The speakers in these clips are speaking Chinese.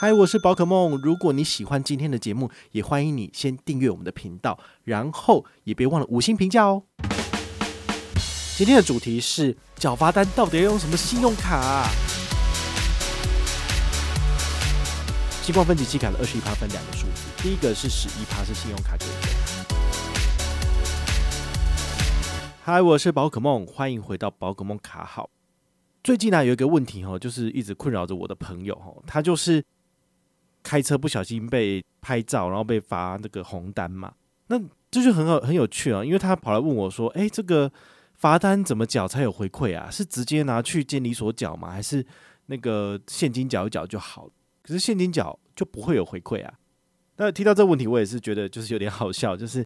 嗨，我是宝可梦。如果你喜欢今天的节目，也欢迎你先订阅我们的频道，然后也别忘了五星评价哦。今天的主题是缴罚单到底要用什么信用卡啊？新光分期期卡的二十一趴分两个数字，第一个是十一趴是信用卡给的。嗨，我是宝可梦，欢迎回到宝可梦卡好。最近呢、有一个问题哈，就是一直困扰着我的朋友哈，他就是。开车不小心被拍照，然后被罚那个红单嘛？那这就很好很有趣啊，因为他跑来问我说：“诶，这个罚单怎么缴才有回馈啊？是直接拿去监理所缴吗？还是那个现金缴一缴就好？可是现金缴就不会有回馈啊？”那提到这个问题，我也是觉得就是有点好笑，就是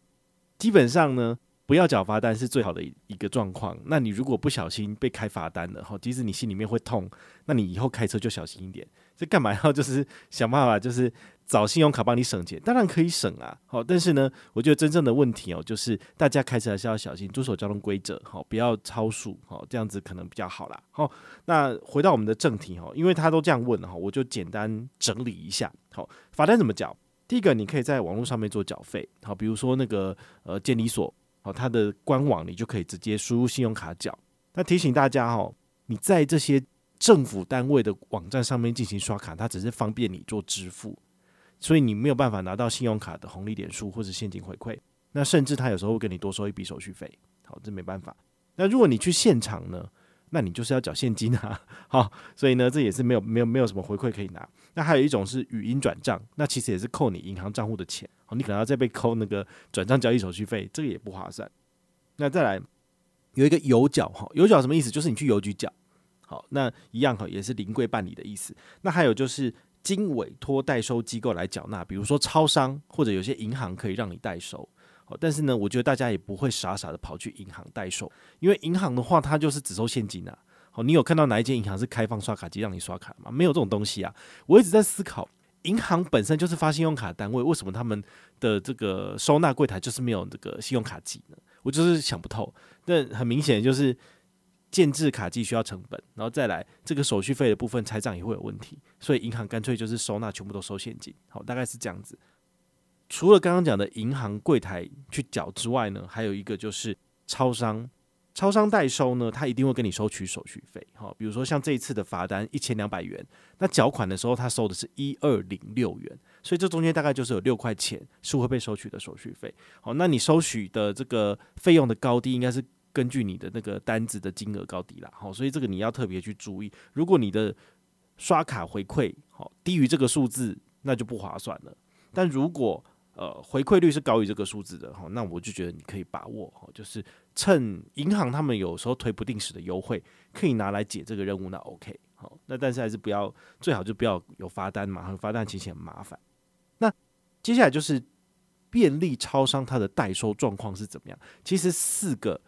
基本上呢，不要缴罚单是最好的一个状况。那你如果不小心被开罚单了，哈，即使你心里面会痛，那你以后开车就小心一点。这干嘛要就是想办法，就是找信用卡帮你省钱？当然可以省啊，好，但是呢，我觉得真正的问题哦，就是大家开车还是要小心，遵守交通规则，好，不要超速，好，这样子可能比较好啦。好，那回到我们的正题哈，因为他都这样问哈，我就简单整理一下。好，罚单怎么缴？第一个，你可以在网络上面做缴费，好，比如说那个呃监理所，好，它的官网你就可以直接输入信用卡缴。那提醒大家哈，你在这些。政府单位的网站上面进行刷卡，它只是方便你做支付，所以你没有办法拿到信用卡的红利点数或者现金回馈。那甚至他有时候会给你多收一笔手续费，好，这没办法。那如果你去现场呢，那你就是要缴现金啊，好，所以呢，这也是没有没有没有什么回馈可以拿。那还有一种是语音转账，那其实也是扣你银行账户的钱，好，你可能要再被扣那个转账交易手续费，这个也不划算。那再来有一个邮缴哈，邮缴什么意思？就是你去邮局缴。好，那一样哈，也是临柜办理的意思。那还有就是经委托代收机构来缴纳，比如说超商或者有些银行可以让你代收。好，但是呢，我觉得大家也不会傻傻的跑去银行代收，因为银行的话，它就是只收现金啊。好，你有看到哪一间银行是开放刷卡机让你刷卡吗？没有这种东西啊。我一直在思考，银行本身就是发信用卡单位，为什么他们的这个收纳柜台就是没有这个信用卡机呢？我就是想不透。但很明显就是。建制卡机需要成本，然后再来这个手续费的部分，拆账也会有问题，所以银行干脆就是收纳全部都收现金，好，大概是这样子。除了刚刚讲的银行柜台去缴之外呢，还有一个就是超商，超商代收呢，他一定会跟你收取手续费，好，比如说像这一次的罚单一千两百元，那缴款的时候他收的是一二零六元，所以这中间大概就是有六块钱是会被收取的手续费，好，那你收取的这个费用的高低应该是。根据你的那个单子的金额高低啦，好，所以这个你要特别去注意。如果你的刷卡回馈好低于这个数字，那就不划算了。但如果呃回馈率是高于这个数字的，好，那我就觉得你可以把握，就是趁银行他们有时候推不定时的优惠，可以拿来解这个任务，那 OK，好，那但是还是不要，最好就不要有罚单嘛，罚单其实很麻烦。那接下来就是便利超商它的代收状况是怎么样？其实四个。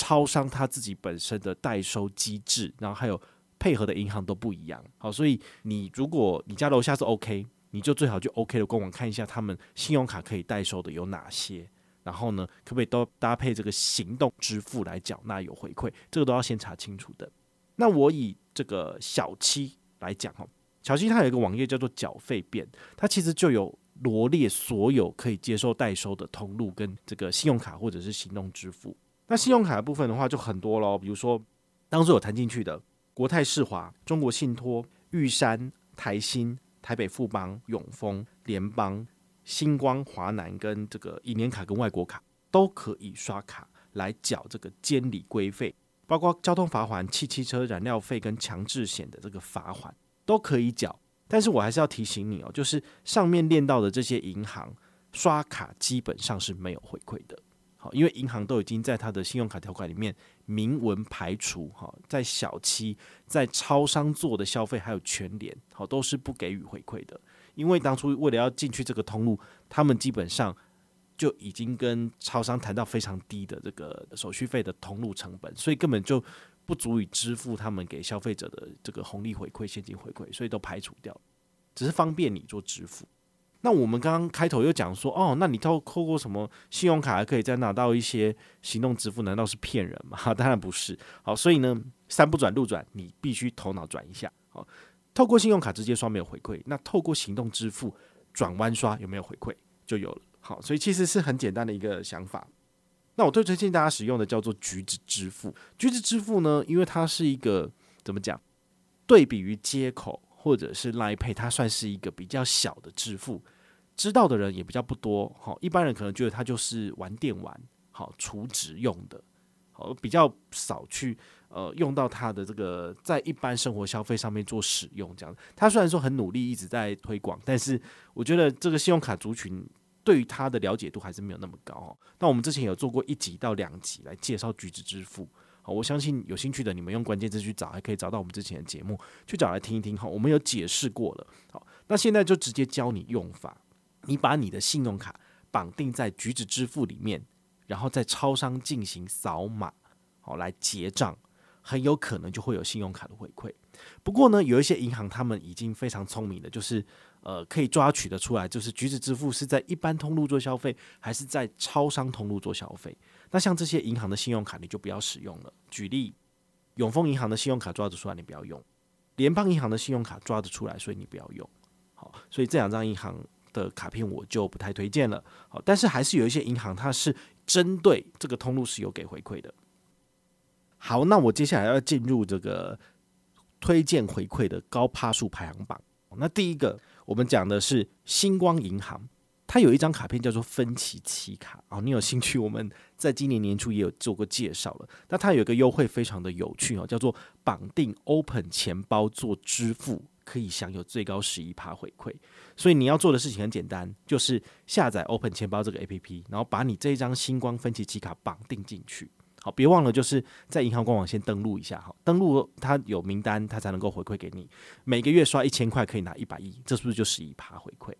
超商它自己本身的代收机制，然后还有配合的银行都不一样。好，所以你如果你家楼下是 OK，你就最好就 OK 的官网看一下他们信用卡可以代收的有哪些，然后呢，可不可以都搭配这个行动支付来缴纳有回馈，这个都要先查清楚的。那我以这个小七来讲哈，小七它有一个网页叫做缴费变，它其实就有罗列所有可以接受代收的通路跟这个信用卡或者是行动支付。那信用卡的部分的话就很多咯，比如说当初有谈进去的国泰世华、中国信托、玉山、台新、台北富邦、永丰、联邦、星光、华南跟这个银联卡跟外国卡都可以刷卡来缴这个监理规费，包括交通罚款、汽汽车燃料费跟强制险的这个罚款都可以缴。但是我还是要提醒你哦，就是上面练到的这些银行刷卡基本上是没有回馈的。好，因为银行都已经在他的信用卡条款里面明文排除，哈，在小七、在超商做的消费还有全联，好，都是不给予回馈的。因为当初为了要进去这个通路，他们基本上就已经跟超商谈到非常低的这个手续费的通路成本，所以根本就不足以支付他们给消费者的这个红利回馈、现金回馈，所以都排除掉，只是方便你做支付。那我们刚刚开头又讲说，哦，那你透透过什么信用卡还可以再拿到一些行动支付？难道是骗人吗？当然不是。好，所以呢，三不转路转，你必须头脑转一下。好，透过信用卡直接刷没有回馈，那透过行动支付转弯刷有没有回馈就有了。好，所以其实是很简单的一个想法。那我最推荐大家使用的叫做橘子支付。橘子支付呢，因为它是一个怎么讲？对比于接口或者是 Line Pay，它算是一个比较小的支付，知道的人也比较不多。好，一般人可能觉得它就是玩电玩，好储值用的，好比较少去呃用到它的这个在一般生活消费上面做使用。这样，它虽然说很努力一直在推广，但是我觉得这个信用卡族群。对于它的了解度还是没有那么高哦。那我们之前有做过一集到两集来介绍橘子支付，好，我相信有兴趣的你们用关键字去找，还可以找到我们之前的节目去找来听一听。好，我们有解释过了。好，那现在就直接教你用法。你把你的信用卡绑定在橘子支付里面，然后在超商进行扫码，好来结账，很有可能就会有信用卡的回馈。不过呢，有一些银行他们已经非常聪明的，就是。呃，可以抓取得出来，就是橘子支付是在一般通路做消费，还是在超商通路做消费？那像这些银行的信用卡，你就不要使用了。举例，永丰银行的信用卡抓得出来，你不要用；联邦银行的信用卡抓得出来，所以你不要用。好，所以这两张银行的卡片我就不太推荐了。好，但是还是有一些银行，它是针对这个通路是有给回馈的。好，那我接下来要进入这个推荐回馈的高趴数排行榜。那第一个。我们讲的是星光银行，它有一张卡片叫做分期期卡哦。你有兴趣？我们在今年年初也有做过介绍了。那它有一个优惠非常的有趣哦，叫做绑定 Open 钱包做支付，可以享有最高十一趴回馈。所以你要做的事情很简单，就是下载 Open 钱包这个 APP，然后把你这一张星光分期期卡绑定进去。好，别忘了，就是在银行官网先登录一下哈，登录它有名单，它才能够回馈给你。每个月刷一千块可以拿一百亿，这是不是就十一趴回馈？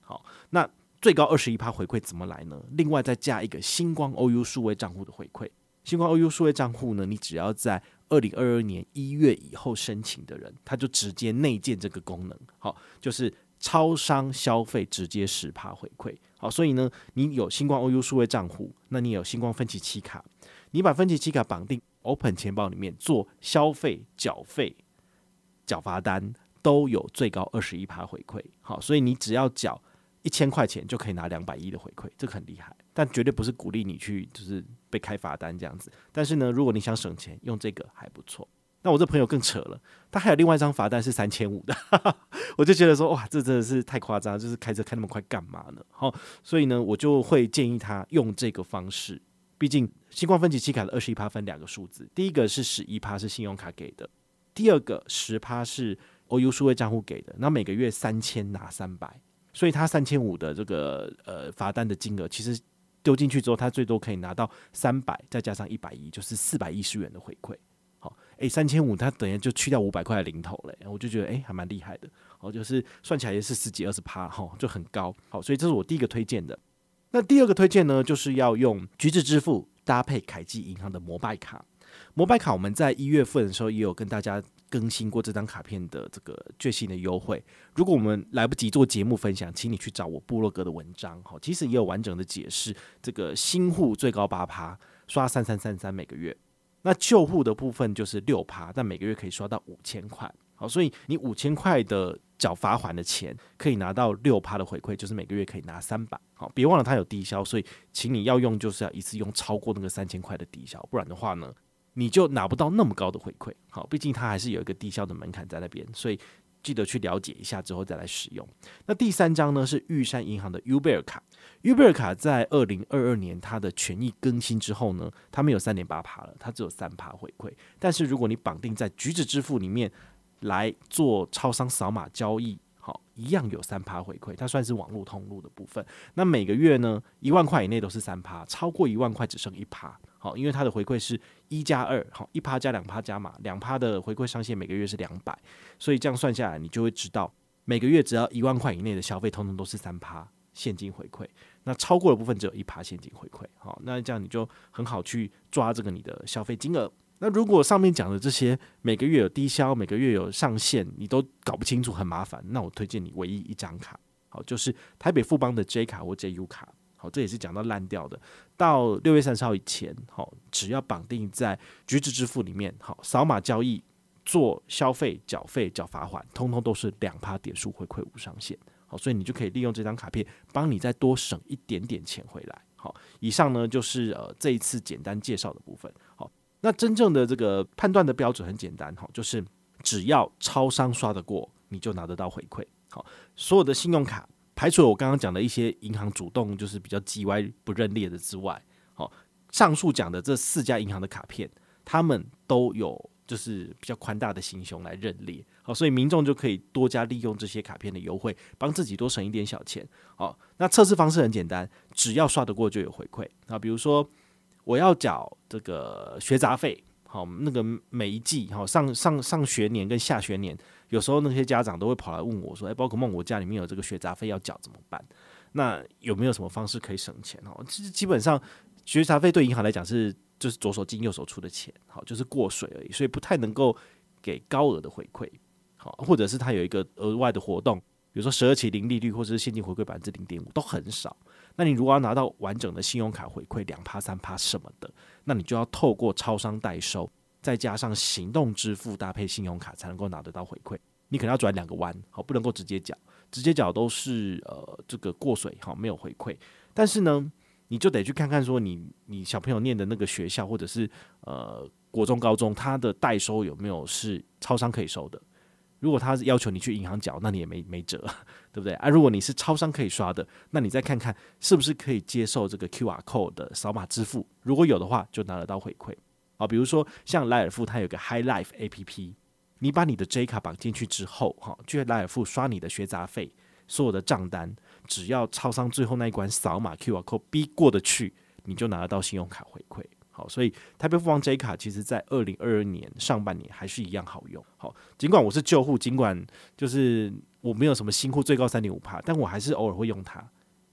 好，那最高二十一趴回馈怎么来呢？另外再加一个星光 OU 数位账户的回馈。星光 OU 数位账户呢，你只要在二零二二年一月以后申请的人，他就直接内建这个功能。好，就是超商消费直接十趴回馈。好，所以呢，你有星光 OU 数位账户，那你有星光分期期卡。你把分期期卡绑定 Open 钱包里面做消费缴费、缴罚单，都有最高二十一趴回馈。好，所以你只要缴一千块钱就可以拿两百亿的回馈，这个很厉害。但绝对不是鼓励你去就是被开罚单这样子。但是呢，如果你想省钱，用这个还不错。那我这朋友更扯了，他还有另外一张罚单是三千五的，我就觉得说哇，这真的是太夸张，就是开车开那么快干嘛呢？好，所以呢，我就会建议他用这个方式。毕竟，新光分期期卡的二十一趴分两个数字，第一个是十一趴是信用卡给的，第二个十趴是 OU 数位账户给的。那每个月三千拿三百，所以他三千五的这个呃罚单的金额，其实丢进去之后，他最多可以拿到三百，再加上一百一，就是四百一十元的回馈。好，诶，三千五，他等于就去掉五百块的零头嘞，我就觉得诶，还蛮厉害的。好，就是算起来也是十几二十趴，哈，就很高。好，所以这是我第一个推荐的。那第二个推荐呢，就是要用橘子支付搭配凯基银行的摩拜卡。摩拜卡我们在一月份的时候也有跟大家更新过这张卡片的这个最新的优惠。如果我们来不及做节目分享，请你去找我部落格的文章，哈，其实也有完整的解释。这个新户最高八趴，刷三三三三每个月。那旧户的部分就是六趴，但每个月可以刷到五千块。好，所以你五千块的。缴罚款的钱可以拿到六趴的回馈，就是每个月可以拿三百。好，别忘了它有低消，所以请你要用就是要一次用超过那个三千块的低消，不然的话呢，你就拿不到那么高的回馈。好，毕竟它还是有一个低消的门槛在那边，所以记得去了解一下之后再来使用。那第三张呢是玉山银行的 Uber 卡，Uber 卡在二零二二年它的权益更新之后呢，它没有三点八趴了，它只有三趴回馈。但是如果你绑定在橘子支付里面。来做超商扫码交易，好，一样有三趴回馈，它算是网络通路的部分。那每个月呢，一万块以内都是三趴，超过一万块只剩一趴，好，因为它的回馈是一加二，好，一趴加两趴加码，两趴的回馈上限每个月是两百，所以这样算下来，你就会知道每个月只要一万块以内的消费，通通都是三趴现金回馈，那超过的部分只有一趴现金回馈，好，那这样你就很好去抓这个你的消费金额。那如果上面讲的这些每个月有低消，每个月有上限，你都搞不清楚，很麻烦。那我推荐你唯一一张卡，好，就是台北富邦的 J 卡或 JU 卡，好，这也是讲到烂掉的。到六月三十号以前，好，只要绑定在橘子支付里面，好，扫码交易做消费、缴费、缴罚款，通通都是两趴点数回馈无上限。好，所以你就可以利用这张卡片，帮你再多省一点点钱回来。好，以上呢就是呃这一次简单介绍的部分。好，那真正的这个判断的标准很简单，哈，就是只要超商刷得过，你就拿得到回馈。好，所有的信用卡，排除了我刚刚讲的一些银行主动就是比较叽歪不认列的之外，好，上述讲的这四家银行的卡片，他们都有。就是比较宽大的心胸来认列，好，所以民众就可以多加利用这些卡片的优惠，帮自己多省一点小钱。好，那测试方式很简单，只要刷得过就有回馈。啊，比如说我要缴这个学杂费，好，那个每一季，好上上上学年跟下学年，有时候那些家长都会跑来问我说：“诶，宝可梦，我家里面有这个学杂费要缴怎么办？那有没有什么方式可以省钱？”哦，其实基本上学杂费对银行来讲是。就是左手进右手出的钱，好，就是过水而已，所以不太能够给高额的回馈，好，或者是他有一个额外的活动，比如说十二期零利率，或者是现金回馈百分之零点五，都很少。那你如果要拿到完整的信用卡回馈两趴三趴什么的，那你就要透过超商代收，再加上行动支付搭配信用卡，才能够拿得到回馈。你可能要转两个弯，好，不能够直接缴，直接缴都是呃这个过水，好，没有回馈。但是呢，你就得去看看，说你你小朋友念的那个学校，或者是呃国中、高中，他的代收有没有是超商可以收的？如果他是要求你去银行缴，那你也没没辙，对不对？啊，如果你是超商可以刷的，那你再看看是不是可以接受这个 QR code 的扫码支付？如果有的话，就拿得到回馈。啊，比如说像莱尔富，它有个 High Life APP，你把你的 J 卡绑进去之后，哈，去莱尔富刷你的学杂费，所有的账单。只要超商最后那一关扫码 QR code 逼过得去，你就拿得到信用卡回馈。好，所以台北富邦 J 卡其实在二零二二年上半年还是一样好用。好，尽管我是旧户，尽管就是我没有什么新户最高三点五帕，但我还是偶尔会用它。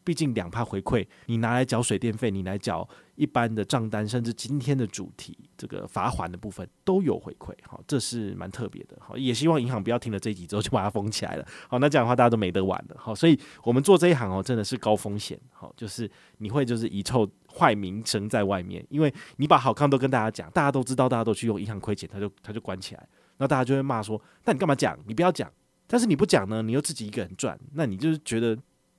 毕竟两趴回馈，你拿来缴水电费，你来缴一般的账单，甚至今天的主题这个罚款的部分都有回馈，好，这是蛮特别的，好，也希望银行不要听了这一集之后就把它封起来了，好，那这样的话大家都没得玩了，好，所以我们做这一行哦，真的是高风险，好，就是你会就是遗臭坏名声在外面，因为你把好康都跟大家讲，大家都知道，大家都去用，银行亏钱，他就他就关起来，那大家就会骂说，那你干嘛讲？你不要讲，但是你不讲呢，你又自己一个人赚，那你就是觉得。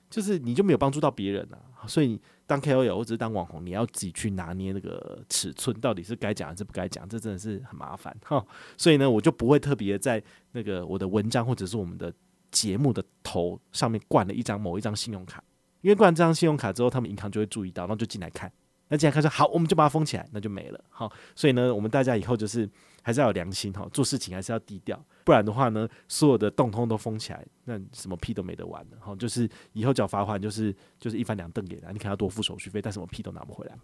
就是你就没有帮助到别人啊，所以当 KOL 或者是当网红，你要自己去拿捏那个尺寸，到底是该讲还是不该讲，这真的是很麻烦哈。所以呢，我就不会特别在那个我的文章或者是我们的节目的头上面灌了一张某一张信用卡，因为灌这张信用卡之后，他们银行就会注意到，然后就进来看。那进来看说好，我们就把它封起来，那就没了。好，所以呢，我们大家以后就是还是要有良心哈，做事情还是要低调，不然的话呢，所有的洞通都封起来，那什么屁都没得玩了。好，就是以后缴罚款就是就是一翻两瞪眼了，你可能要多付手续费，但什么屁都拿不回来。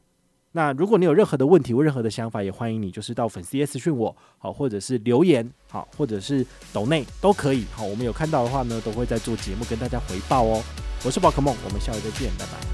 那如果你有任何的问题或任何的想法，也欢迎你就是到粉丝私讯我，好，或者是留言，好，或者是抖内都可以。好，我们有看到的话呢，都会在做节目跟大家回报哦。我是宝可梦，我们下回再见，拜拜。